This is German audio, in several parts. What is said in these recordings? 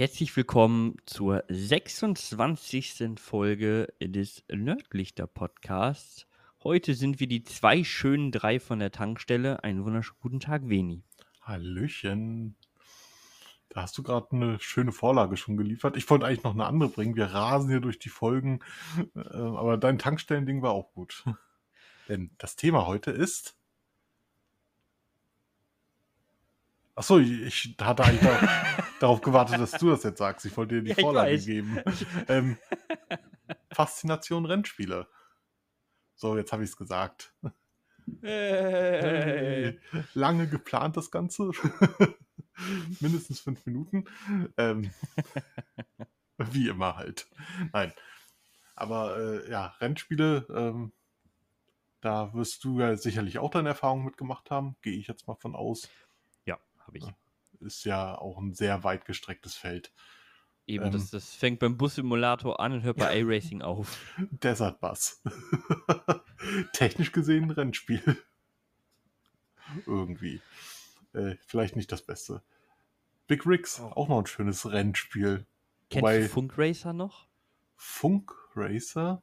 Herzlich willkommen zur 26. Folge des Nerdlichter Podcasts. Heute sind wir die zwei schönen drei von der Tankstelle. Einen wunderschönen guten Tag, Veni. Hallöchen. Da hast du gerade eine schöne Vorlage schon geliefert. Ich wollte eigentlich noch eine andere bringen. Wir rasen hier durch die Folgen. Äh, aber dein Tankstellending war auch gut. Denn das Thema heute ist. Achso, ich hatte eigentlich da, darauf gewartet, dass du das jetzt sagst. Ich wollte dir die Ja, Vorlage geben. Ähm, Faszination Rennspiele. So, jetzt habe ich es gesagt. Hey. Lange geplant das Ganze. Mindestens fünf Minuten. Ähm, wie immer halt. Nein. Aber äh, ja, Rennspiele, ähm, da wirst du ja sicherlich auch deine Erfahrungen mitgemacht haben. Gehe ich jetzt mal von aus. Habe ich. Ist ja auch ein sehr weit gestrecktes Feld. Eben, Ähm. das, das fängt beim Bus-Simulator an und hört bei A-Racing auf. Desert Bus. Technisch gesehen ein Rennspiel. Irgendwie. Äh, vielleicht nicht das Beste. Big Rigs, Oh. auch noch ein schönes Rennspiel. Kennst Wobei- du Funk Racer noch? Funk Racer?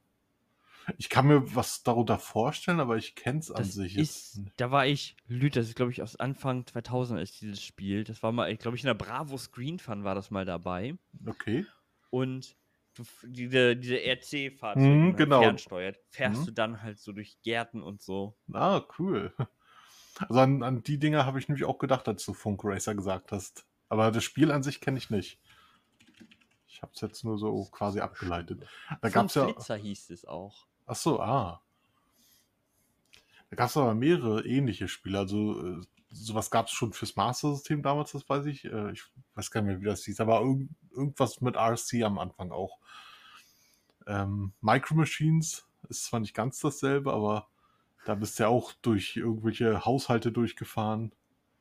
Ich kann mir was darunter vorstellen, aber ich kenne es an Das sich ist, da war ich, Lüt, das ist glaube ich aus Anfang 2000 ist dieses Spiel. Das war mal, glaube ich, in der Bravo Screen Fun war das mal dabei. Okay. Und du, diese, diese RC-Fahrzeuge, die man genau. fernsteuert, fährst Mhm. du dann halt so durch Gärten und so. Ah, cool. Also an, an die Dinger habe ich nämlich auch gedacht, als du Funk Racer gesagt hast. Aber das Spiel an sich kenne ich nicht. Ich habe es jetzt nur so quasi abgeleitet. Da gab es ja. Flitzer hieß es auch. Ach so, ah. Da gab es aber mehrere ähnliche Spiele. Also äh, sowas gab es schon fürs Master System damals, das weiß ich. Äh, ich weiß gar nicht mehr, wie das hieß, aber irgend, irgendwas mit RC am Anfang auch. Ähm, Micro Machines ist zwar nicht ganz dasselbe, aber da bist du ja auch durch irgendwelche Haushalte durchgefahren.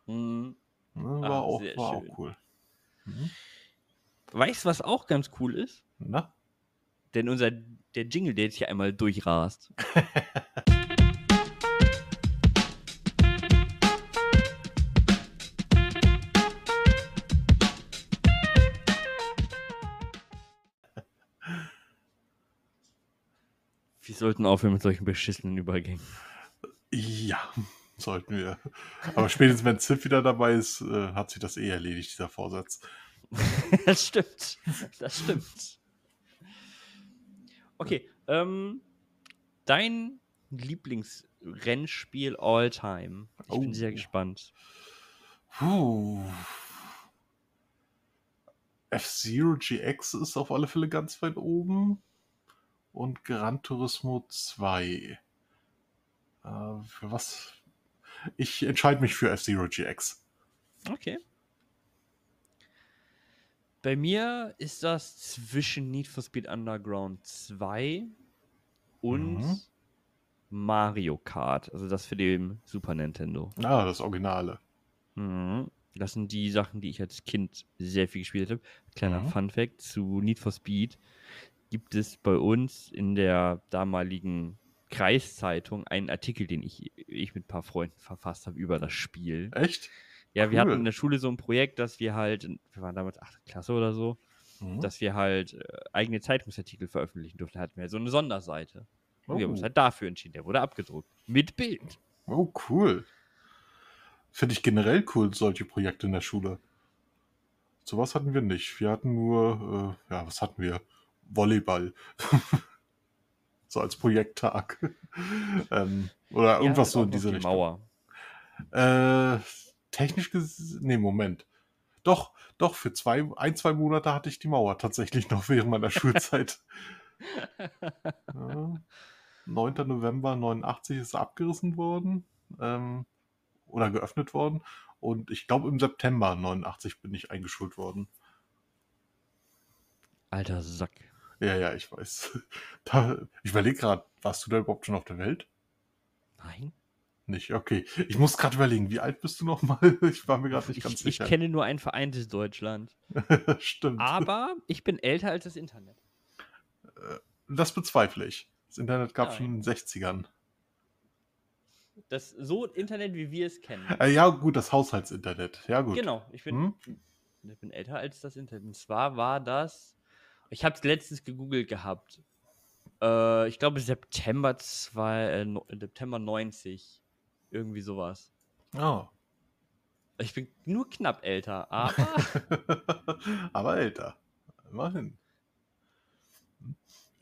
Hm. War Ah, auch, war auch cool. Mhm. Weißt du, was auch ganz cool ist? Na? Denn unser, der Jingle, der jetzt hier einmal durchrast. Wir sollten aufhören mit solchen beschissenen Übergängen. Ja, sollten wir. Aber spätestens, wenn Ziff wieder dabei ist, äh, hat sich das eh erledigt, dieser Vorsatz. das stimmt. Das stimmt. Okay, ähm, dein Lieblingsrennspiel all time. Ich bin Oh. sehr gespannt. Puh. F-Zero GX ist auf alle Fälle ganz weit oben. Und Gran Turismo 2. Äh, für was? Ich entscheide mich für F-Zero GX. Okay. Bei mir ist das zwischen Need for Speed Underground 2 und Mhm. Mario Kart. Also das für den Super Nintendo. Ah, das Originale. Mhm. Das sind die Sachen, die ich als Kind sehr viel gespielt habe. Kleiner Mhm. Fun Fact zu Need for Speed gibt es bei uns in der damaligen Kreiszeitung einen Artikel, den ich, ich mit ein paar Freunden verfasst habe über das Spiel. Echt? Ja, wir cool. hatten in der Schule so ein Projekt, dass wir halt, wir waren damals 8. Klasse oder so, Mhm. dass wir halt äh, eigene Zeitungsartikel veröffentlichen durften. Da hatten wir so eine Sonderseite. Und wir haben uns Oh. halt dafür entschieden. Der wurde abgedruckt. Mit Bild. Oh, cool. Finde ich generell cool, solche Projekte in der Schule. Sowas hatten wir nicht. Wir hatten nur, äh, ja, was hatten wir? Volleyball. so als Projekttag. ähm, oder irgendwas Ja, so in diese die Richtung. Mauer. Äh, technisch gesehen, nee, Moment. Doch, doch, für zwei, ein, zwei Monate hatte ich die Mauer tatsächlich noch während meiner Schulzeit. ja, 9. November 89 ist abgerissen worden ähm, oder geöffnet worden. Und ich glaube, im September 89 bin ich eingeschult worden. Alter Sack. Ja, ja, ich weiß. Da, ich überlege gerade, warst du da überhaupt schon auf der Welt? Nein? Nicht, okay. Ich muss gerade überlegen, wie alt bist du noch mal? Ich war mir gerade nicht Ich, ganz ich sicher. kenne nur ein vereintes Deutschland. Stimmt. Aber ich bin älter als das Internet. Das bezweifle ich. Das Internet gab Nein. schon in den 60ern. Das so Internet, wie wir es kennen. Äh, ja, gut, das Haushaltsinternet. Ja, gut. Genau, ich bin Hm? ich bin älter als das Internet. Und zwar war das, ich habe es letztens gegoogelt gehabt. Äh, ich glaube September 2, äh, September 90. Irgendwie sowas. Oh. Ich bin nur knapp älter, aber. aber älter. Immerhin.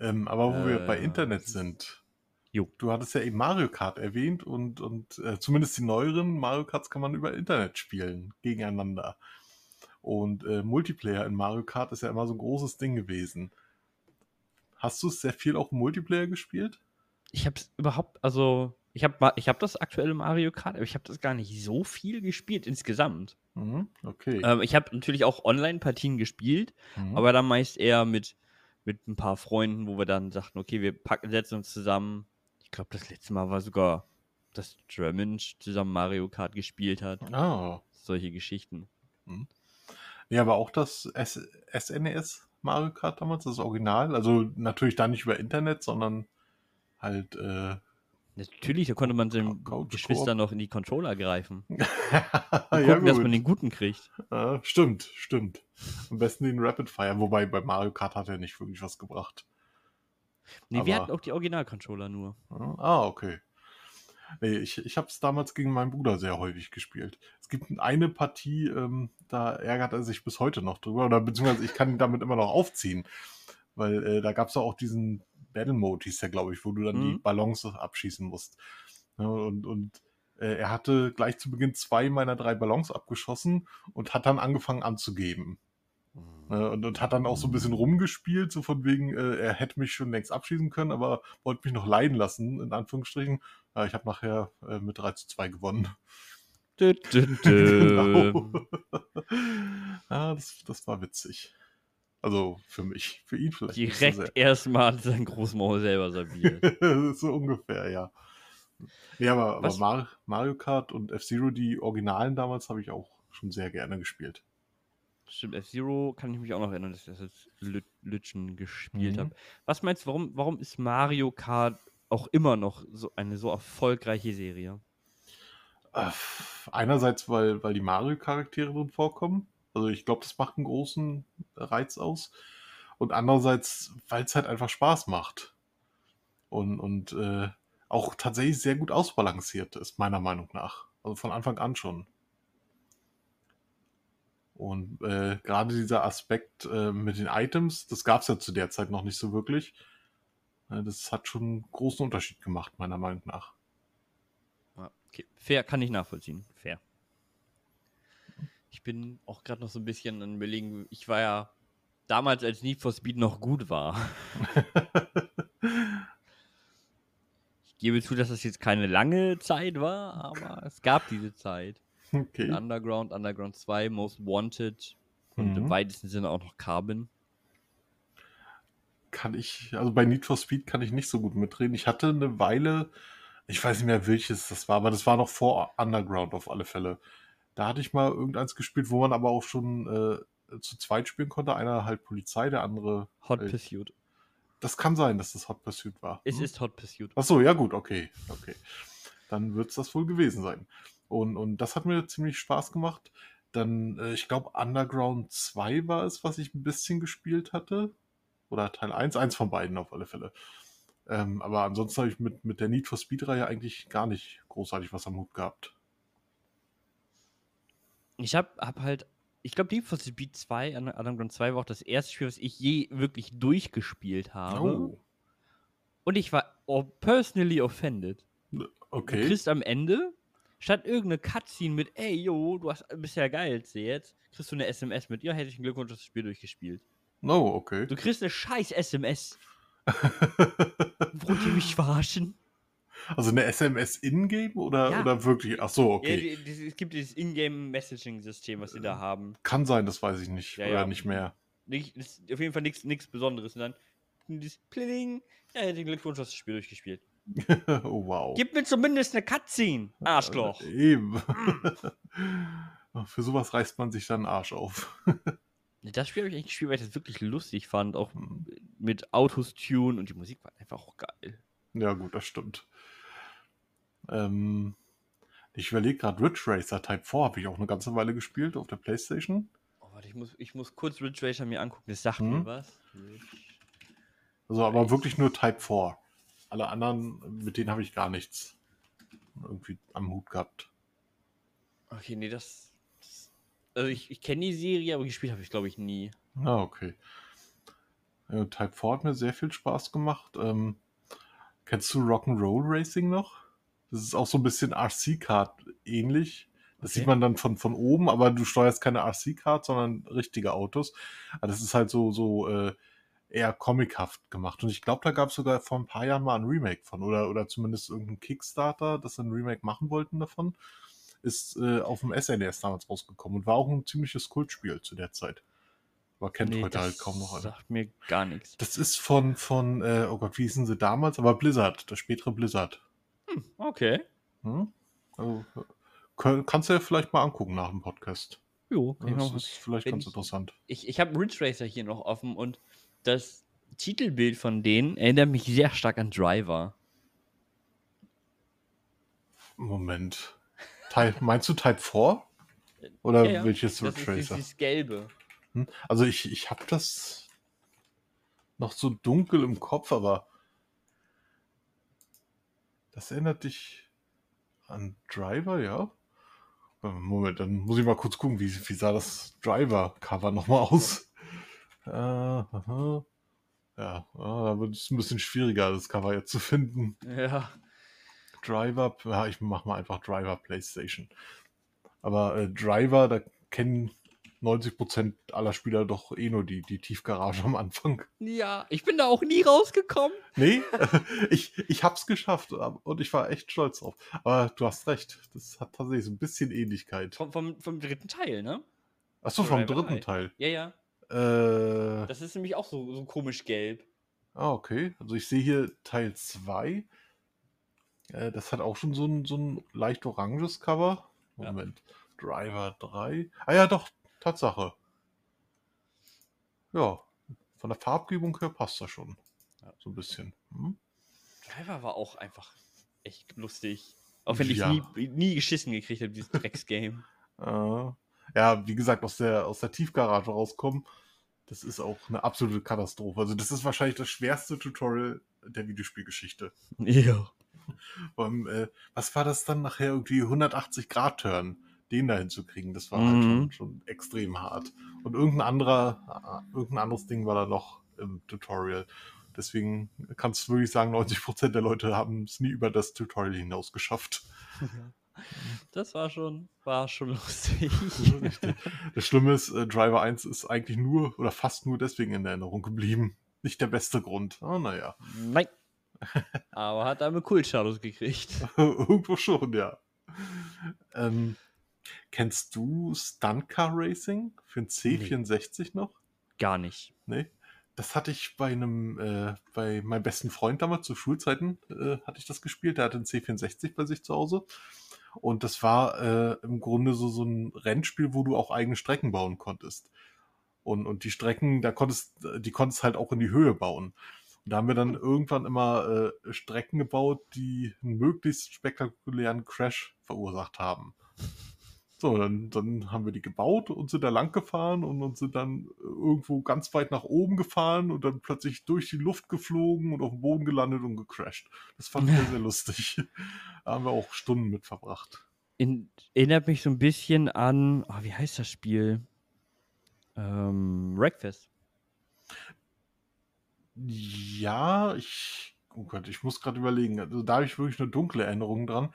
Ähm, aber wo wir bei Äh, Internet sind. Jo. Du hattest ja eben Mario Kart erwähnt und, und äh, zumindest die neueren Mario Karts kann man über Internet spielen, gegeneinander. Und äh, Multiplayer in Mario Kart ist ja immer so ein großes Ding gewesen. Hast du sehr viel auch im Multiplayer gespielt? ich habe es überhaupt, also ich habe ich hab das aktuelle Mario Kart, aber ich habe das gar nicht so viel gespielt insgesamt. Mhm, okay. Ähm, ich habe natürlich auch Online-Partien gespielt, Mhm. aber dann meist eher mit, mit ein paar Freunden, wo wir dann sagten, okay, wir packen, setzen uns zusammen. Ich glaube, das letzte Mal war sogar, dass Drummond zusammen Mario Kart gespielt hat. ah. Solche Geschichten. Ja, aber auch das S SNES Mario Kart damals, das Original. Also natürlich da nicht über Internet, sondern halt. Äh, Natürlich, da konnte man seinen Couch Geschwistern noch in die Controller greifen. Und ja, gucken, dass gut. man den guten kriegt. Ja, stimmt, stimmt. Am besten den Rapid Fire, wobei bei Mario Kart hat er nicht wirklich was gebracht. Nee, wir Aber- hatten auch die Original-Controller nur. Ja, Ah, okay. Nee, ich, ich habe es damals gegen meinen Bruder sehr häufig gespielt. Es gibt eine Partie, ähm, da ärgert er sich bis heute noch drüber, oder beziehungsweise ich kann ihn damit immer noch aufziehen. Weil äh, da gab es auch diesen Battle Mode, hieß der, glaube ich, wo du dann die Mhm. Ballons abschießen musst. Ja, und und äh, er hatte gleich zu Beginn zwei meiner drei Ballons abgeschossen und hat dann angefangen anzugeben. Äh, Und, und hat dann auch so ein bisschen rumgespielt, so von wegen, äh, er hätte mich schon längst abschießen können, aber wollte mich noch leiden lassen, in Anführungsstrichen. Ja, ich habe nachher äh, mit 3 zu 2 gewonnen. Dü, dü, dü. genau. ja, das, das war witzig. Also für mich, für ihn vielleicht. Direkt erstmal sein Großmaul selber serviert. so ungefähr, ja. Nee, aber, aber Was- Mar Mario Kart und F-Zero, die Originalen damals, habe ich auch schon sehr gerne gespielt. Stimmt, F-Zero kann ich mich auch noch erinnern, dass ich das jetzt Lüt Lütchen gespielt Mhm. habe. Was meinst du, warum, warum ist Mario Kart auch immer noch so eine so erfolgreiche Serie? Äh, Einerseits, weil, weil die Mario-Charaktere drin vorkommen. Also ich glaube, das macht einen großen Reiz aus. Und andererseits, weil es halt einfach Spaß macht. Und, und äh, auch tatsächlich sehr gut ausbalanciert ist, meiner Meinung nach. Also von Anfang an schon. Und äh, gerade dieser Aspekt äh, mit den Items, das gab es ja zu der Zeit noch nicht so wirklich. Äh, das hat schon einen großen Unterschied gemacht, meiner Meinung nach. Okay. Fair, kann ich nachvollziehen. Fair. Ich bin auch gerade noch so ein bisschen an überlegen, ich war ja damals, als Need for Speed noch gut war. Ich gebe zu, dass das jetzt keine lange Zeit war, aber es gab diese Zeit. Okay. Underground, Underground 2, Most Wanted und im Mhm. weitesten Sinne auch noch Carbon. kann ich, also bei Need for Speed kann ich nicht so gut mitreden. Ich hatte eine Weile, ich weiß nicht mehr welches das war, aber das war noch vor Underground auf alle Fälle. Da hatte ich mal irgendeins gespielt, wo man aber auch schon äh, zu zweit spielen konnte. Einer halt Polizei, der andere. Hot äh, Pursuit. Das kann sein, dass das Hot Pursuit war. Es Hm? ist Hot Pursuit. Ach so, ja gut, okay, okay. Dann wird es das wohl gewesen sein. Und, und das hat mir ziemlich Spaß gemacht. Dann, äh, ich glaube, Underground 2 war es, was ich ein bisschen gespielt hatte. Oder Teil 1, eins von beiden auf alle Fälle. Ähm, aber ansonsten habe ich mit, mit der Need for Speed-Reihe eigentlich gar nicht großartig was am Hut gehabt. Ich habe hab halt, ich glaube, Need for Speed 2, Un- Underground 2 war auch das erste Spiel, was ich je wirklich durchgespielt habe. Oh, Und ich war personally offended. Du okay. kriegst am Ende, statt irgendeine Cutscene mit, ey, yo, du hast, bist ja geil jetzt, kriegst du eine SMS mit, ja, herzlichen Glückwunsch, du hast das Spiel durchgespielt. No, okay. Du kriegst eine scheiß SMS. Wollt ihr mich verarschen? Also eine SMS in-game oder, Ja. oder wirklich? Ach so, Ja, okay. die, es gibt dieses Ingame-Messaging-System, was sie da haben. Kann sein, das weiß ich nicht. Ja, oder ja. nicht mehr. Nicht, ist auf jeden Fall nichts Besonderes. Und dann dieses Pling, ja, herzlichen Glückwunsch, du hast das Spiel durchgespielt. oh, wow. Gib mir zumindest eine Cutscene, Arschloch. Äh, Eben. Für sowas reißt man sich dann den Arsch auf. Das Spiel habe ich eigentlich gespielt, weil ich das wirklich lustig fand. Auch Hm. mit Autos tune und die Musik war einfach auch geil. Ja, gut, das stimmt. Ähm, ich überlege gerade, Ridge Racer Type 4 habe ich auch eine ganze Weile gespielt auf der Playstation. Oh, Warte, ich muss, ich muss kurz Ridge Racer mir angucken. Das sagt Hm? mir was. Also aber wirklich nur Type 4. Alle anderen, mit denen habe ich gar nichts irgendwie am Hut gehabt. Okay, nee, das. das also ich, ich kenne die Serie, aber gespielt habe ich, glaube ich, nie. Ah, okay. Ja, Type 4 hat mir sehr viel Spaß gemacht. Ähm, kennst du Rock'n'Roll Racing noch? Das ist auch so ein bisschen RC-Card ähnlich. Das Okay. sieht man dann von, von oben, aber du steuerst keine RC-Card, sondern richtige Autos. Aber das ist halt so, so äh, eher comichaft gemacht. Und ich glaube, da gab es sogar vor ein paar Jahren mal ein Remake von. Oder, oder zumindest irgendein Kickstarter, das ein Remake machen wollten davon. Ist äh, auf dem SNES damals rausgekommen und war auch ein ziemliches Kultspiel zu der Zeit. Aber kennt Nee, heute halt kaum noch einer. sagt mir gar nichts. Das ist von, von äh, oh Gott, wie hießen sie damals? Aber Blizzard, das spätere Blizzard. Hm, okay. Hm? Also, kannst du ja vielleicht mal angucken nach dem Podcast. Jo, Das mal ist vielleicht wenn ganz interessant. ich, ich habe Ridge Racer hier noch offen und das Titelbild von denen erinnert mich sehr stark an Driver. Moment. Type, meinst du Type 4? Oder Ja, ja, welches Das Ridge ist Racer? dieses Gelbe. Hm? Also ich, ich habe das noch so dunkel im Kopf, aber das erinnert dich an Driver, ja? Äh, Moment, dann muss ich mal kurz gucken, wie, wie sah das Driver-Cover nochmal aus? Äh, aha. Ja, ah, da wird es ein bisschen schwieriger, das Cover jetzt zu finden. Ja. Driver, ja, ich mach mal einfach Driver PlayStation. Aber äh, Driver, da kennen 90% aller Spieler doch eh nur die, die Tiefgarage am Anfang. Ja, ich bin da auch nie rausgekommen. Nee, ich, ich hab's geschafft und ich war echt stolz drauf. Aber du hast recht, das hat tatsächlich so ein bisschen Ähnlichkeit. Vom, vom, vom dritten Teil, ne? Achso, vom Driver dritten drei. Teil. Ja, ja. Äh, Das ist nämlich auch so, so komisch gelb. ah, okay. Also ich sehe hier Teil 2. Äh, das hat auch schon so ein, so ein leicht oranges Cover. Ja. Moment. Driver 3. Ah ja, doch, Tatsache. Ja, von der Farbgebung her passt das schon. Ja. So ein bisschen. Hm? Driver war auch einfach echt lustig. Auch wenn ich Ja. nie, nie geschissen gekriegt habe, dieses Drecksgame. Äh, ja, wie gesagt, aus der, aus der Tiefgarage rauskommen, das ist auch eine absolute Katastrophe. Also das ist wahrscheinlich das schwerste Tutorial der Videospielgeschichte. ja. Ähm, äh, was war das dann nachher irgendwie 180 Grad Turn, den da hinzukriegen? Das war halt schon, Mhm. schon extrem hart. Und irgendein anderer, äh, irgendein anderes Ding war da noch im Tutorial. Deswegen kannst du wirklich sagen, 90% der Leute haben es nie über das Tutorial hinaus geschafft. Das war schon, war schon lustig. Das Schlimme ist, äh, Driver 1 ist eigentlich nur oder fast nur deswegen in Erinnerung geblieben. Nicht der beste Grund. Oh, naja. Nein. Aber hat damit Kultstatus gekriegt. Irgendwo schon, ja. Ähm, kennst du Stunt Car Racing für ein C64 noch? Gar nicht. Nee. Das hatte ich bei einem, äh, bei meinem besten Freund damals zu Schulzeiten, äh, hatte ich das gespielt. Der hatte einen C64 bei sich zu Hause. Und das war äh, im Grunde so, so ein Rennspiel, wo du auch eigene Strecken bauen konntest. Und, und die Strecken, da konntest, die konntest halt auch in die Höhe bauen. Und da haben wir dann irgendwann immer äh, Strecken gebaut, die einen möglichst spektakulären Crash verursacht haben. So, dann, dann haben wir die gebaut und sind da lang gefahren und, und sind dann irgendwo ganz weit nach oben gefahren und dann plötzlich durch die Luft geflogen und auf dem Boden gelandet und gecrashed. Das fand ich sehr, sehr lustig. Da haben wir auch Stunden mit verbracht. In, erinnert mich so ein bisschen an, oh, wie heißt das Spiel? Ähm, Wreckfest. Ja, ich, oh Gott, ich muss gerade überlegen. Also da habe ich wirklich eine dunkle Erinnerung dran.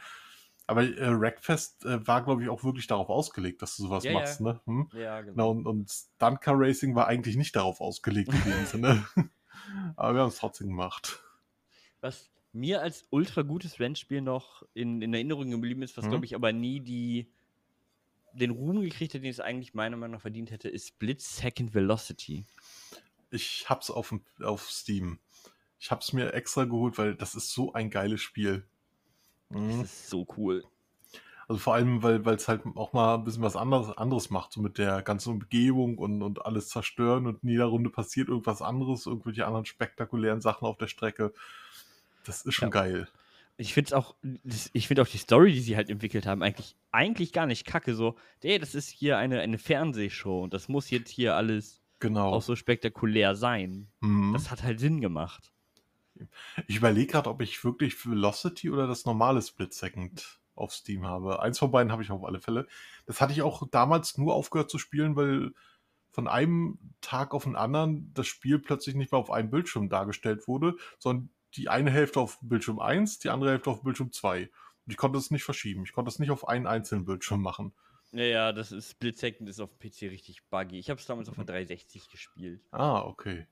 Aber äh, Rackfest äh, war, glaube ich, auch wirklich darauf ausgelegt, dass du sowas Ja, ja. machst, ne? Hm? Ja, Genau, und, und Stunt Car Racing war eigentlich nicht darauf ausgelegt in dem Sinne. Aber wir haben es trotzdem gemacht. Was mir als ultra gutes Rennspiel noch in, in Erinnerung geblieben ist, was Mhm. glaube ich aber nie die den Ruhm gekriegt hat, den es eigentlich meiner Meinung nach verdient hätte, ist Split Second Velocity. Ich hab's auf, auf Steam. Ich hab's mir extra geholt, weil das ist so ein geiles Spiel. Mhm. Das ist so cool. Also vor allem, weil es halt auch mal ein bisschen was anderes, anderes macht, so mit der ganzen Umgebung und, und alles zerstören und in jeder Runde passiert irgendwas anderes, irgendwelche anderen spektakulären Sachen auf der Strecke. Das ist schon Ja. geil. Ich finde auch, ich finde auch die Story, die sie halt entwickelt haben, eigentlich, eigentlich gar nicht kacke. So, ey, das ist hier eine, eine Fernsehshow und das muss jetzt hier alles Genau. auch so spektakulär sein. Mhm. Das hat halt Sinn gemacht. Ich überlege gerade, ob ich wirklich Velocity oder das normale Split Second auf Steam habe. Eins von beiden habe ich auf alle Fälle. Das hatte ich auch damals nur aufgehört zu spielen, weil von einem Tag auf den anderen das Spiel plötzlich nicht mehr auf einem Bildschirm dargestellt wurde, sondern die eine Hälfte auf Bildschirm 1, die andere Hälfte auf Bildschirm 2. Und ich konnte es nicht verschieben. Ich konnte es nicht auf einen einzelnen Bildschirm machen. Ja, ja, das ist Split Second ist auf dem PC richtig buggy. Ich habe es damals auf der 360 gespielt. Ah, okay.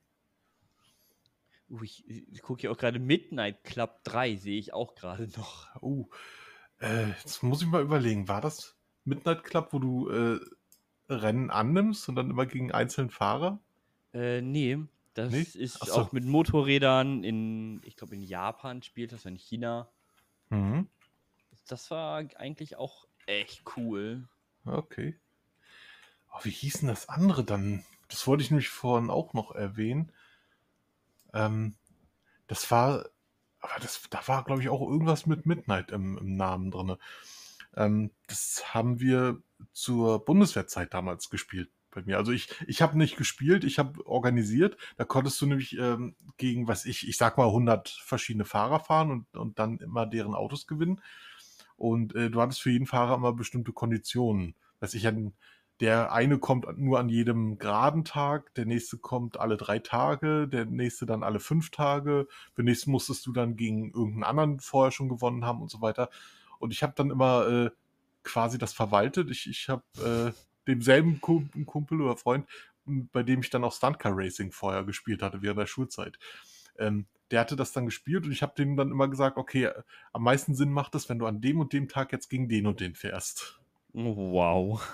Uh, ich, ich gucke hier auch gerade Midnight Club 3, sehe ich auch gerade noch. Oh, äh, jetzt muss ich mal überlegen, war das Midnight Club, wo du äh, Rennen annimmst und dann immer gegen einzelnen Fahrer? Äh, nee, das Nee? ist so. auch mit Motorrädern in, ich glaube in Japan spielt das, in China. Mhm. Das war eigentlich auch echt cool. Okay. Oh, wie hieß denn das andere dann? Das wollte ich nämlich vorhin auch noch erwähnen. Ähm, das war, aber das, da war, glaube ich, auch irgendwas mit Midnight im, im Namen drin. Ähm, das haben wir zur Bundeswehrzeit damals gespielt bei mir. Also ich, ich habe nicht gespielt, ich habe organisiert. Da konntest du nämlich ähm, gegen, was ich, ich sag mal 100 verschiedene Fahrer fahren und, und dann immer deren Autos gewinnen. Und äh, du hattest für jeden Fahrer immer bestimmte Konditionen. Weiß ich, an, der eine kommt nur an jedem geraden Tag, der nächste kommt alle drei Tage, der nächste dann alle fünf Tage. Für nächsten musstest du dann gegen irgendeinen anderen vorher schon gewonnen haben und so weiter. Und ich habe dann immer äh, quasi das verwaltet. Ich, ich habe äh, demselben Kumpel, oder Freund, bei dem ich dann auch Stuntcar Racing vorher gespielt hatte während der Schulzeit. Ähm, der hatte das dann gespielt und ich habe dem dann immer gesagt, okay, am meisten Sinn macht es, wenn du an dem und dem Tag jetzt gegen den und den fährst. Wow.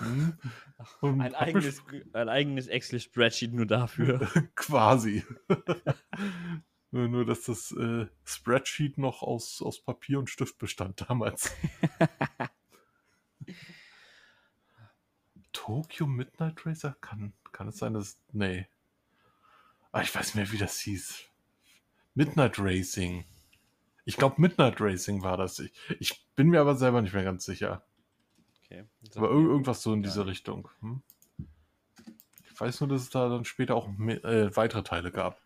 Hm? Ein eigenes, ein eigenes Excel-Spreadsheet nur dafür. Quasi. nur, nur, dass das äh, Spreadsheet noch aus, aus Papier und Stift bestand damals. Tokyo Midnight Racer? Kann, kann es sein, dass. Nee. Ah, ich weiß nicht mehr, wie das hieß. Midnight Racing. Ich glaube, Midnight Racing war das. Ich, ich bin mir aber selber nicht mehr ganz sicher. Aber ir irgendwas so in Ja. diese Richtung. Hm? Ich weiß nur, dass es da dann später auch me- äh, weitere Teile gab.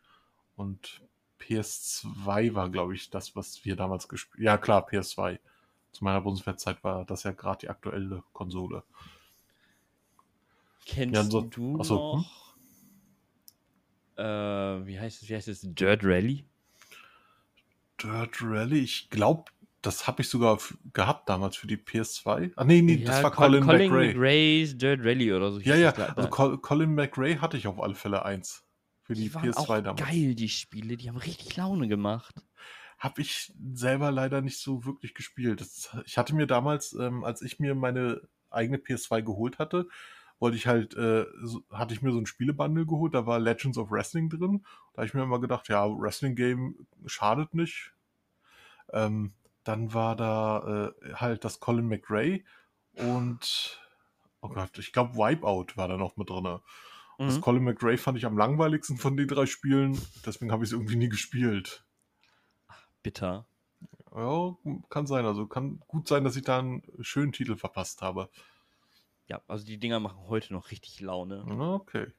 Und PS2 war, glaube ich, das, was wir damals gespielt Ja, klar, PS2. Zu meiner Bundeswehrzeit war das ja gerade die aktuelle Konsole. Kennst Ja, so- du ach so, hm? noch? Äh, wie heißt es? Wie heißt es? Dirt Rally? Dirt Rally, ich glaube, das habe ich sogar gehabt damals für die PS2. Ah, nee, nee, das war Col- Colin, Colin McRae. McRae's Dirt Rally oder so. Ja, ja, also Col Colin McRae hatte ich auf alle Fälle eins. Für die, die waren PS2 auch damals. geil, die Spiele. Die haben richtig Laune gemacht. Habe ich selber leider nicht so wirklich gespielt. Das, ich hatte mir damals, ähm, als ich mir meine eigene PS2 geholt hatte, wollte ich halt, äh, so, hatte ich mir so ein Spielebundle geholt, da war Legends of Wrestling drin. Da habe ich mir immer gedacht, ja, Wrestling-Game schadet nicht. Ähm, dann war da äh, halt das Colin McRae und, oh Gott, ich glaube Wipeout war da noch mit drin. Das Mhm. Colin McRae fand ich am langweiligsten von den drei Spielen, deswegen habe ich es irgendwie nie gespielt. Bitter. Ja, kann sein. Also kann gut sein, dass ich da einen schönen Titel verpasst habe. Ja, also die Dinger machen heute noch richtig Laune. Okay.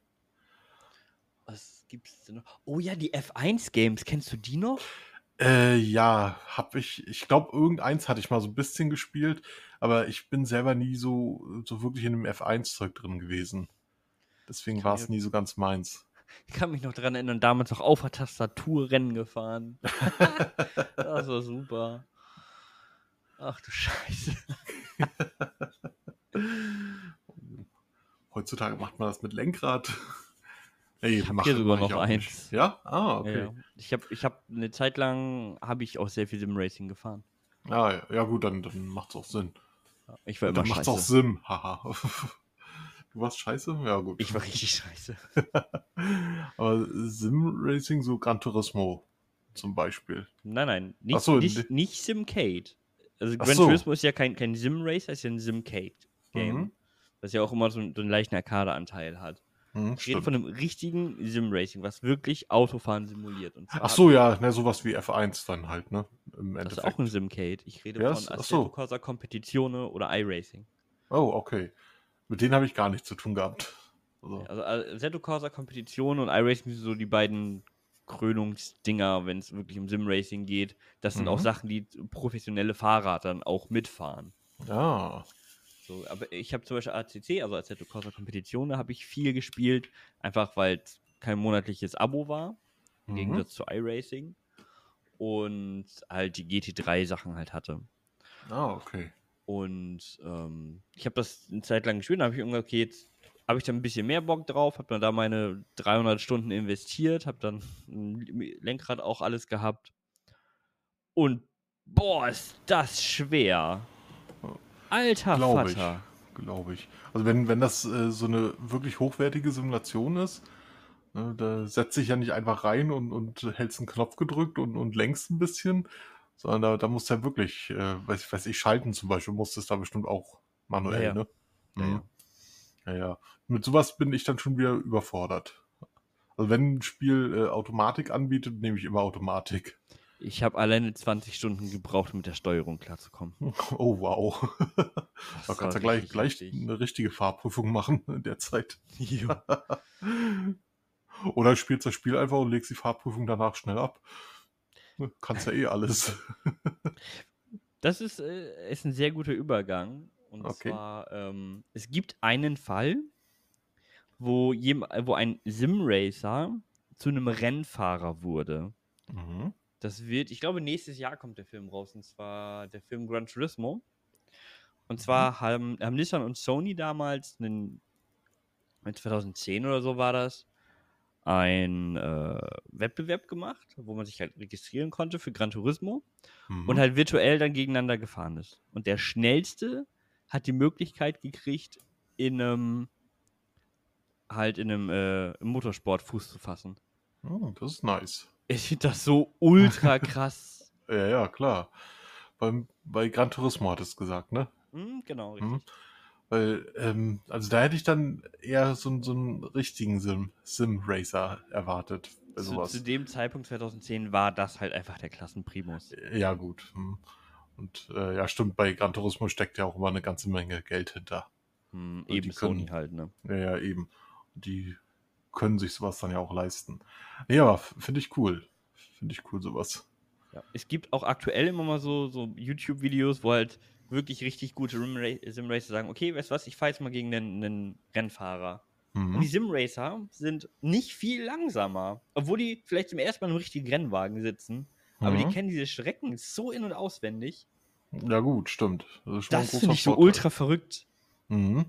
Was gibt's denn noch? Oh ja, die F1-Games. Kennst du die noch? Äh, ja, hab ich, ich glaube, irgendeins hatte ich mal so ein bisschen gespielt, aber ich bin selber nie so, so wirklich in dem F1-Zeug drin gewesen. Deswegen war es nie so ganz meins. Ich kann mich noch dran erinnern, damals noch auf der Tastatur Rennen gefahren. das war super. Ach du Scheiße. Heutzutage macht man das mit Lenkrad. Hey, Ich hab mach- hier sogar noch auch nicht. eins. Ja? Ah, okay. Ja, ich habe ich hab eine Zeit lang habe ich auch sehr viel Sim Racing gefahren. Ah, ja, ja gut, dann, dann macht's auch Sinn. Ich war immer Dann macht's scheiße. auch Sinn, haha. Du warst scheiße? Ja, gut. Ich war richtig scheiße. Aber Sim-Racing, so Gran Turismo zum Beispiel. Nein, nein, nicht, Ach so, nicht, nicht Simcade. Also Gran so. Turismo ist ja kein, kein Sim-Racer, ist ja ein Simcade-Game. Mhm. Was ja auch immer so, so einen leichten Arcade-Anteil hat. Hm, Ich rede von einem richtigen Sim-Racing, was wirklich Autofahren simuliert. Und Ach so, ja, ne, sowas wie F1 dann halt, ne? im Das ist auch ein Simcade. Ich rede Ja, von Assetto so. Corsa Competizione oder iRacing. Oh, okay. Mit denen habe ich gar nichts zu tun gehabt. Also, Also Assetto Corsa Competizione und iRacing sind so die beiden Krönungsdinger, wenn es wirklich um Simracing geht. Das sind auch Mhm. Sachen, die professionelle Fahrer dann auch mitfahren. ja. So, aber ich habe zum Beispiel ACC, also Assetto Corsa Competizione, habe ich viel gespielt, einfach weil es kein monatliches Abo war, im Mhm. Gegensatz zu iRacing. Und halt die GT3-Sachen halt hatte. Ah, okay. Und ähm, ich habe das eine Zeit lang gespielt, dann habe ich irgendwann, okay, jetzt habe ich da ein bisschen mehr Bock drauf, habe dann da meine 300 Stunden investiert, habe dann Lenkrad auch alles gehabt. Und boah, ist das schwer. Alter Glaube ich. Vater. Glaube ich. Also wenn, wenn das äh, so eine wirklich hochwertige Simulation ist, ne, da setzt sich ja nicht einfach rein und, und hältst einen Knopf gedrückt und, und lenkst ein bisschen, sondern da, da musst du ja wirklich, äh, weiß, weiß ich, schalten zum Beispiel, musstest da bestimmt auch manuell, Ja, ja. ne? Ja, Mhm. ja, ja. Mit sowas bin ich dann schon wieder überfordert. Also wenn ein Spiel äh, Automatik anbietet, nehme ich immer Automatik. Ich habe alleine 20 Stunden gebraucht, mit der Steuerung klarzukommen. Oh, wow. Da kannst du gleich, gleich eine richtige Fahrprüfung machen in der Zeit. Ja. Oder spielst das Spiel einfach und legst die Fahrprüfung danach schnell ab. Ne, Kannst ja eh alles. Das ist, äh, ist ein sehr guter Übergang. Und Okay. zwar, ähm, es gibt einen Fall, wo, jem, wo ein Simracer zu einem Rennfahrer wurde. Mhm. Das wird, ich glaube, nächstes Jahr kommt der Film raus, und zwar der Film Gran Turismo. Und zwar haben, haben Nissan und Sony damals einen, 2010 oder so war das, ein äh, Wettbewerb gemacht, wo man sich halt registrieren konnte für Gran Turismo Mhm. und halt virtuell dann gegeneinander gefahren ist. Und der schnellste hat die Möglichkeit gekriegt, in einem halt in einem äh, Motorsport Fuß zu fassen. Oh, das ist nice. Ich finde das so ultra krass. Ja, ja, klar. Beim, bei Gran Turismo hattest du gesagt, ne? Hm, genau, richtig. Mhm. Weil, ähm, also da hätte ich dann eher so, einen- so einen richtigen Sim, Sim-Racer erwartet. Zu, zu dem Zeitpunkt 2010 war das halt einfach der Klassenprimus. Ja, gut. hm. Und äh, ja, stimmt, bei Gran Turismo steckt ja auch immer eine ganze Menge Geld hinter. Hm, die eben Sony halt, ne? Ja, ja, eben. Die können sich sowas dann ja auch leisten. Aber f- finde ich cool. Finde ich cool, sowas. Ja. Es gibt auch aktuell immer mal so, so YouTube-Videos, wo halt wirklich richtig gute Simracer sagen, okay, weißt du was, ich fahre jetzt mal gegen einen, einen Rennfahrer. Und die Mhm. Simracer sind nicht viel langsamer. Obwohl die vielleicht zum ersten Mal in einem richtigen Rennwagen sitzen. Aber die Mhm. kennen diese Strecken so in- und auswendig. Ja, gut, stimmt. Das Das finde ich so ultra verrückt. Mhm.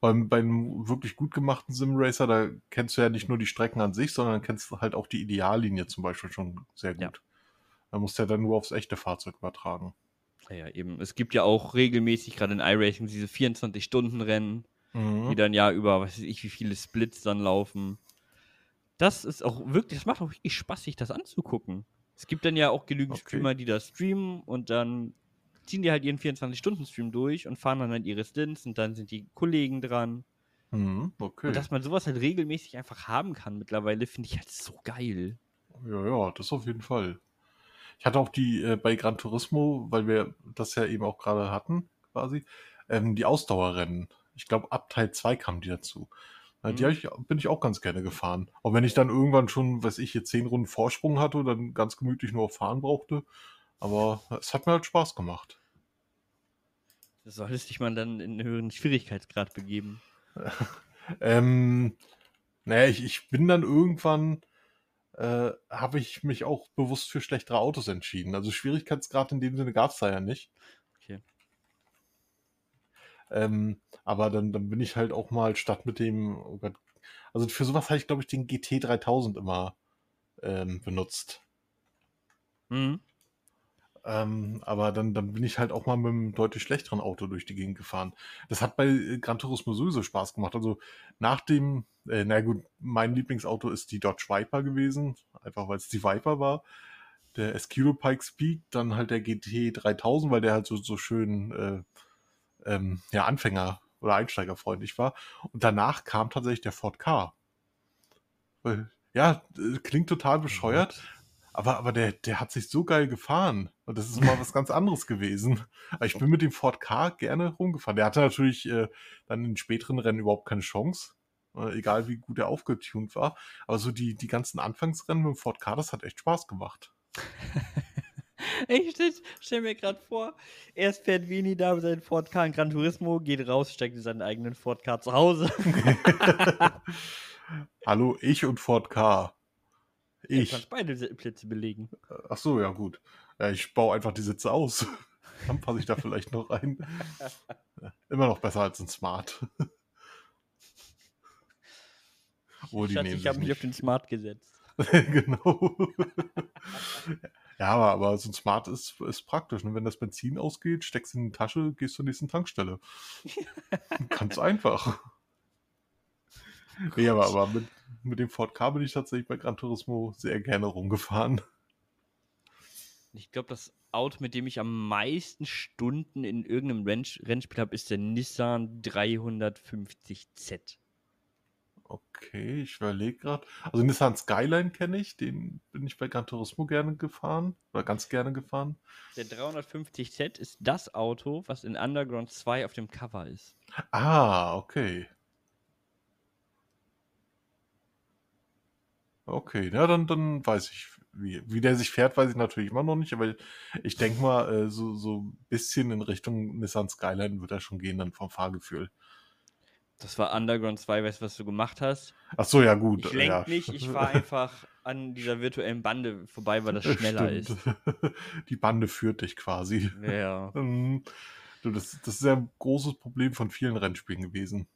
Beim, bei einem wirklich gut gemachten Simracer, da kennst du ja nicht nur die Strecken an sich, sondern kennst halt auch die Ideallinie zum Beispiel schon sehr gut. Ja. Da musst du ja dann nur aufs echte Fahrzeug übertragen. Ja, eben. Es gibt ja auch regelmäßig, gerade in iRacing, diese 24-Stunden-Rennen, Mhm. die dann ja über, was weiß ich, wie viele Splits dann laufen. Das ist auch wirklich, das macht auch wirklich Spaß, sich das anzugucken. Es gibt dann ja auch genügend Okay. Streamer, die das streamen und dann ziehen die halt ihren 24-Stunden-Stream durch und fahren dann halt ihre Stints und dann sind die Kollegen dran. Mhm. Okay. Und dass man sowas halt regelmäßig einfach haben kann mittlerweile, finde ich halt so geil. Ja, ja, das auf jeden Fall. Ich hatte auch die äh, bei Gran Turismo, weil wir das ja eben auch gerade hatten, quasi, ähm, die Ausdauerrennen. Ich glaube, ab Teil 2 kamen die dazu. Die Mhm. hab ich, bin ich auch ganz gerne gefahren. Auch wenn ich dann irgendwann schon, weiß ich, hier zehn Runden Vorsprung hatte und dann ganz gemütlich nur auf Fahren brauchte. Aber es hat mir halt Spaß gemacht. Das solltest dich man dann in einen höheren Schwierigkeitsgrad begeben. Ähm, naja, ich, ich bin dann irgendwann, äh, habe ich mich auch bewusst für schlechtere Autos entschieden. Also Schwierigkeitsgrad in dem Sinne gab es da ja nicht. Okay. Ähm, aber dann, dann bin ich halt auch mal statt mit dem, oh Gott, also für sowas habe ich, glaube ich, den GT 3000 immer ähm, benutzt. Mhm. Ähm, aber dann, dann bin ich halt auch mal mit einem deutlich schlechteren Auto durch die Gegend gefahren. Das hat bei äh, Gran Turismo sowieso Spaß gemacht. Also nach dem, äh, na gut, mein Lieblingsauto ist die Dodge Viper gewesen, einfach weil es die Viper war. Der Escudo Pikes Peak, dann halt der GT 3000, weil der halt so, so schön äh, ähm, ja, Anfänger- oder Einsteigerfreundlich war. Und danach kam tatsächlich der Ford K. Weil, ja, äh, klingt total bescheuert, aber, aber der, der hat sich so geil gefahren. Und das ist mal was ganz anderes gewesen. Aber ich bin mit dem Ford K gerne rumgefahren. Der hatte natürlich äh, dann in späteren Rennen überhaupt keine Chance. Äh, egal wie gut er aufgetunt war. Aber so die, die ganzen Anfangsrennen mit dem Ford K, das hat echt Spaß gemacht. Ich stell, stell mir gerade vor, erst fährt Vini da mit seinem Ford K in Gran Turismo, geht raus, steckt in seinen eigenen Ford K zu Hause. Hallo, ich und Ford K. Ich. kannst beide Plätze belegen. Ach so, ja gut. Ja, ich baue einfach die Sitze aus. Dann passe ich da vielleicht noch rein. Immer noch besser als ein Smart. Obwohl, die Schatz, nehmen ich habe mich auf den Smart gesetzt. genau. ja, aber, aber so ein Smart ist, ist praktisch. Und wenn das Benzin ausgeht, steckst du in die Tasche, gehst zur nächsten Tankstelle. Ganz einfach. Nee, aber, aber mit, mit dem Ford K bin ich tatsächlich bei Gran Turismo sehr gerne rumgefahren. Ich glaube, das Auto, mit dem ich am meisten Stunden in irgendeinem Renn Rennspiel habe, ist der Nissan 350Z. Okay, ich überlege gerade. Also Nissan Skyline kenne ich, den bin ich bei Gran Turismo gerne gefahren. Oder ganz gerne gefahren. Der 350Z ist das Auto, was in Underground 2 auf dem Cover ist. Ah, okay. Okay, na dann, dann weiß ich, wie, wie der sich fährt, weiß ich natürlich immer noch nicht, aber ich denke mal, äh, so, so ein bisschen in Richtung Nissan Skyline wird er schon gehen, dann vom Fahrgefühl. Das war Underground 2, weißt du, was du gemacht hast? Ach so, ja gut. Ich lenk ja. nicht, ich fahre einfach an dieser virtuellen Bande vorbei, weil das schneller ist. Stimmt. Die Bande führt dich quasi. Ja. Du, das, das ist ja ein großes Problem von vielen Rennspielen gewesen.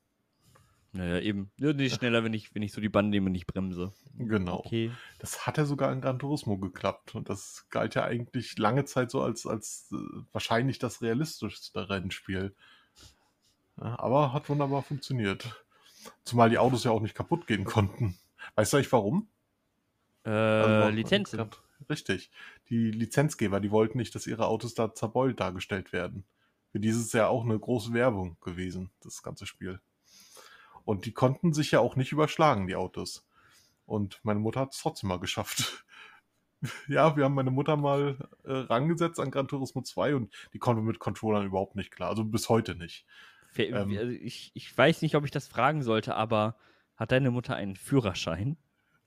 Naja, eben. Ja, nicht schneller, wenn ich, wenn ich so die Bande nehme und nicht bremse. Genau. Okay. Das hat ja sogar in Gran Turismo geklappt. Und das galt ja eigentlich lange Zeit so als, als äh, wahrscheinlich das realistischste Rennspiel. Ja, aber hat wunderbar funktioniert. Zumal die Autos ja auch nicht kaputt gehen konnten. Weißt du eigentlich warum? Äh, Also, Lizenzen. Richtig. Die Lizenzgeber, die wollten nicht, dass ihre Autos da zerbeult dargestellt werden. Für dieses ist ja auch eine große Werbung gewesen, das ganze Spiel. Und die konnten sich ja auch nicht überschlagen, die Autos. Und meine Mutter hat es trotzdem mal geschafft. ja, wir haben meine Mutter mal äh, rangesetzt an Gran Turismo 2 und die konnte mit Controllern überhaupt nicht klar. Also bis heute nicht. Ähm, also ich, ich weiß nicht, ob ich das fragen sollte, aber hat deine Mutter einen Führerschein?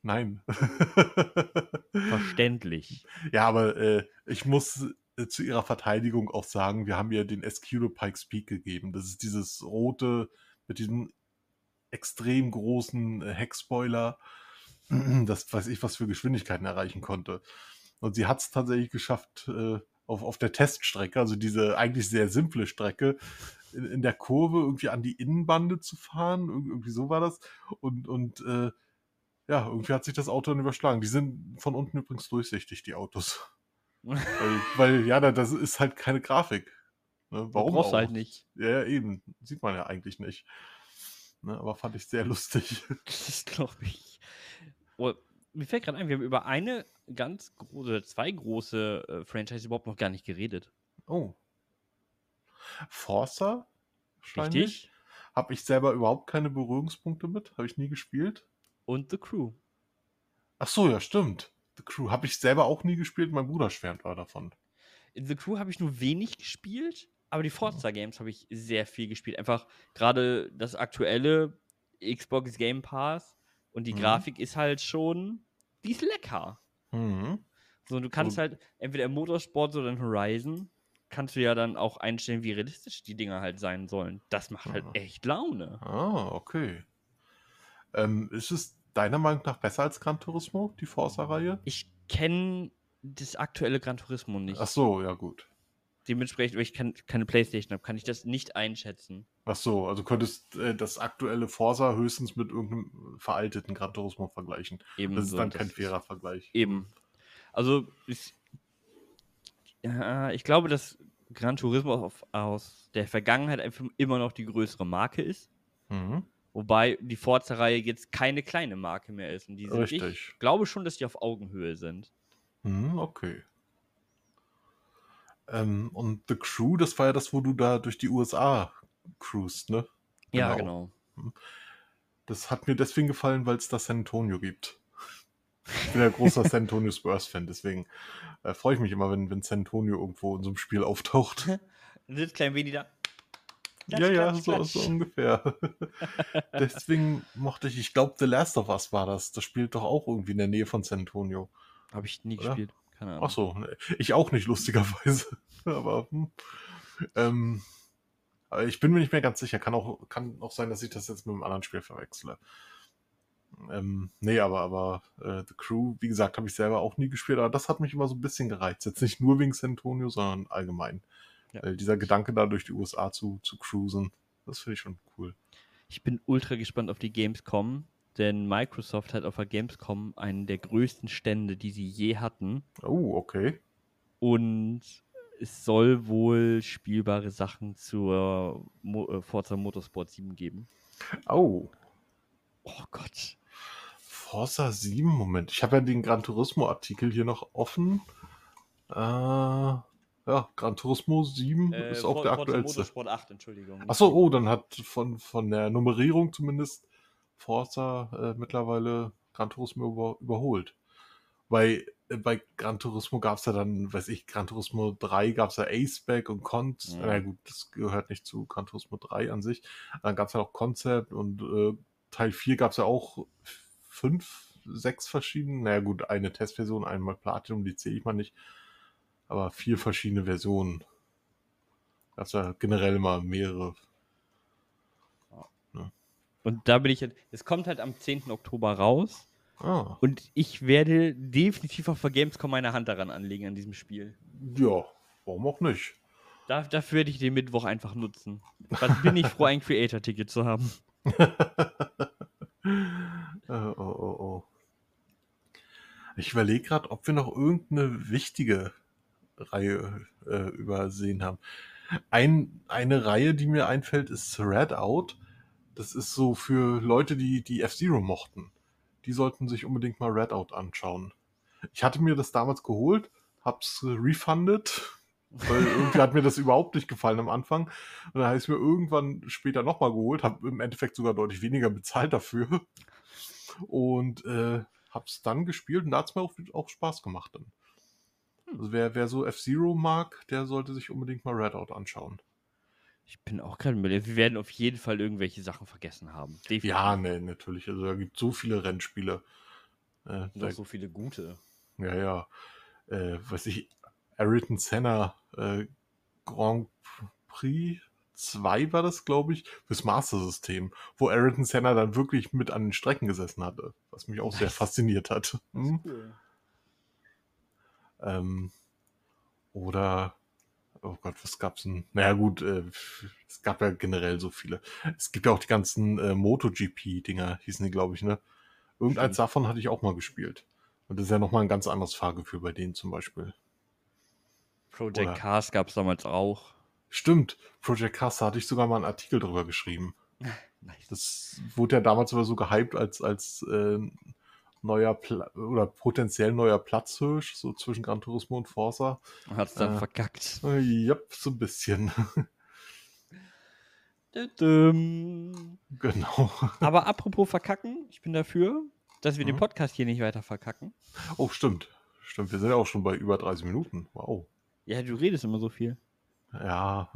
Nein. Verständlich. Ja, aber äh, ich muss äh, zu ihrer Verteidigung auch sagen, wir haben ihr den Escudo Pikes Peak gegeben. Das ist dieses rote mit diesem extrem großen äh, Heckspoiler, das weiß ich, was für Geschwindigkeiten erreichen konnte. Und sie hat es tatsächlich geschafft, äh, auf, auf der Teststrecke, also diese eigentlich sehr simple Strecke, in, in der Kurve irgendwie an die Innenbande zu fahren. Ir- Irgendwie so war das. Und, und äh, ja, irgendwie hat sich das Auto dann überschlagen. Die sind von unten übrigens durchsichtig, die Autos. Weil, weil ja, da- das ist halt keine Grafik. Ne? Warum Brauchst auch? du halt nicht. Ja, eben. Sieht man ja eigentlich nicht. Ne? Aber fand ich sehr lustig. Das glaube ich. Oh, mir fällt gerade ein, wir haben über eine ganz große, zwei große äh, Franchise überhaupt noch gar nicht geredet. Oh. Forza? Richtig? Habe ich selber überhaupt keine Berührungspunkte mit. Habe ich nie gespielt. Und The Crew. Ach so, ja, stimmt. The Crew habe ich selber auch nie gespielt. Mein Bruder schwärmt aber davon. In The Crew habe ich nur wenig gespielt, aber die Forza Games habe ich sehr viel gespielt. Einfach gerade das aktuelle Xbox Game Pass und die Mhm. Grafik ist halt schon, die ist lecker. Mhm. So, du kannst Und- halt entweder im Motorsport oder in Horizon kannst du ja dann auch einstellen, wie realistisch die Dinger halt sein sollen. Das macht halt Ah. echt Laune. Ah, okay. Ähm, ist es deiner Meinung nach besser als Gran Turismo, die Forza-Reihe? Ich kenne das aktuelle Gran Turismo nicht. Ach so, ja gut. Dementsprechend, weil ich kein, keine Playstation habe, kann ich das nicht einschätzen. Ach so, also könntest äh, das aktuelle Forza höchstens mit irgendeinem veralteten Gran Turismo vergleichen. Eben Das ist so, dann kein fairer Vergleich. Eben. Also, ich, ja, ich glaube, dass Gran Turismo auf, aus der Vergangenheit einfach immer noch die größere Marke ist. Mhm. Wobei die Forza-Reihe jetzt keine kleine Marke mehr ist. Und die sind, Richtig. ich glaube schon, dass die auf Augenhöhe sind. Mhm, okay. Ähm, und The Crew, das war ja das, wo du da durch die USA cruist, ne? Ja, Genau. genau. Das hat mir deswegen gefallen, weil es da San Antonio gibt. bin ja großer San Antonio Spurs-Fan, deswegen äh, freue ich mich immer, wenn, wenn San Antonio irgendwo in so einem Spiel auftaucht. Sitzt klein Veni da. ja, Klatsch, ja, klatsch, so, klatsch. so ungefähr. deswegen mochte ich, ich glaube, The Last of Us war das. Das spielt doch auch irgendwie in der Nähe von San Antonio. Habe ich nie Oder? gespielt. Keine Ahnung. Ach so, ne, ich auch nicht, lustigerweise. Aber, hm, ähm, aber ich bin mir nicht mehr ganz sicher. Kann auch, kann auch sein, dass ich das jetzt mit einem anderen Spiel verwechsle. Ähm, nee, aber, aber äh, The Crew, wie gesagt, habe ich selber auch nie gespielt, aber das hat mich immer so ein bisschen gereizt. Jetzt nicht nur wegen San Antonio, sondern allgemein. Ja. Weil dieser Gedanke da durch die USA zu, zu cruisen, das finde ich schon cool. Ich bin ultra gespannt auf die Gamescom, denn Microsoft hat auf der Gamescom einen der größten Stände, die sie je hatten. Oh, okay. Und es soll wohl spielbare Sachen zur Mo äh, Forza Motorsport 7 geben. Oh, Oh Gott. Forza 7, Moment. Ich habe ja den Gran Turismo-Artikel hier noch offen. Äh, ja, Gran Turismo 7 Äh, ist auch For- der Forza aktuellste. Motorsport 8, Entschuldigung. Achso, oh, dann hat von, von der Nummerierung zumindest Forza äh, mittlerweile Gran Turismo über, überholt. Bei, äh, bei Gran Turismo gab es ja dann, weiß ich, Gran Turismo 3 gab es ja Aceback und Cont. Mhm. Na gut, das gehört nicht zu Gran Turismo 3 an sich. Dann gab es ja noch Concept und äh, Teil 4 gab es ja auch fünf, sechs verschiedene. Naja gut, eine Testversion, einmal Platinum, die zähle ich mal nicht. Aber vier verschiedene Versionen. Gab es ja generell mal mehrere Und da bin ich jetzt. Es kommt halt am 10. Oktober raus. Ah, Und ich werde definitiv auf der Gamescom meine Hand daran anlegen an diesem Spiel. ja, warum auch nicht? Da, dafür werde ich den Mittwoch einfach nutzen. Was bin ich froh, ein Creator-Ticket zu haben. Äh, oh, oh, oh. Ich überlege gerade, ob wir noch irgendeine wichtige Reihe äh, übersehen haben. Ein, eine Reihe, die mir einfällt, ist Thread Out. Das ist so für Leute, die die F-Zero mochten. Die sollten sich unbedingt mal Redout anschauen. Ich hatte mir das damals geholt, hab's refunded, weil irgendwie hat mir das überhaupt nicht gefallen am Anfang. Und dann habe ich es mir irgendwann später nochmal geholt, habe im Endeffekt sogar deutlich weniger bezahlt dafür. Und äh, hab's dann gespielt und da hat's mir auch, auch Spaß gemacht dann. Also wer, wer so F-Zero mag, der sollte sich unbedingt mal Redout anschauen. Ich bin auch gerade müde. Wir werden auf jeden Fall irgendwelche Sachen vergessen haben. Definitiv. Ja, ne, natürlich. Also da gibt so viele Rennspiele. Äh, da, so viele gute. ja, ja. Äh, weiß ich, Ayrton Senna äh, Grand Prix 2 war das, glaube ich, fürs Master-System, wo Ayrton Senna dann wirklich mit an den Strecken gesessen hatte, was mich auch sehr fasziniert hat. Hm? Cool. Ähm, oder, oh Gott, was gab's denn? Naja, gut, äh, es gab ja generell so viele. Es gibt ja auch die ganzen äh, MotoGP-Dinger, hießen die, glaube ich, ne? Irgendeins Stimmt. davon hatte ich auch mal gespielt. Und das ist ja nochmal ein ganz anderes Fahrgefühl bei denen zum Beispiel. Project Oder- Cars gab es damals auch. Stimmt, Project Cars, da hatte ich sogar mal einen Artikel drüber geschrieben. Nice. Das wurde ja damals sogar so gehypt als, als äh, neuer Pla oder potenziell neuer Platzhirsch, so zwischen Gran Turismo und Forza. Hat es dann Äh. verkackt. Äh, Yep, so ein bisschen. Genau. Aber apropos verkacken, ich bin dafür, dass wir den Mhm. Podcast hier nicht weiter verkacken. Oh, stimmt. Stimmt, wir sind ja auch schon bei über 30 Minuten. Wow. Ja, du redest immer so viel. Ja.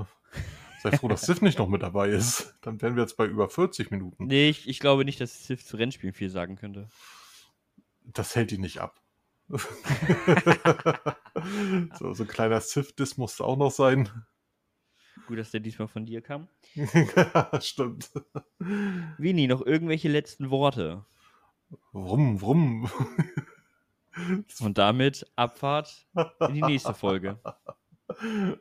Sei froh, dass Sif nicht noch mit dabei ist. Dann wären wir jetzt bei über 40 Minuten. Nee, ich, ich glaube nicht, dass Sif zu Rennspielen viel sagen könnte. Das hält ihn nicht ab. so, so ein kleiner Sif-Diss musste auch noch sein. Gut, dass der diesmal von dir kam. Stimmt. Vini, noch irgendwelche letzten Worte? Rum, rum. Und damit Abfahrt in die nächste Folge.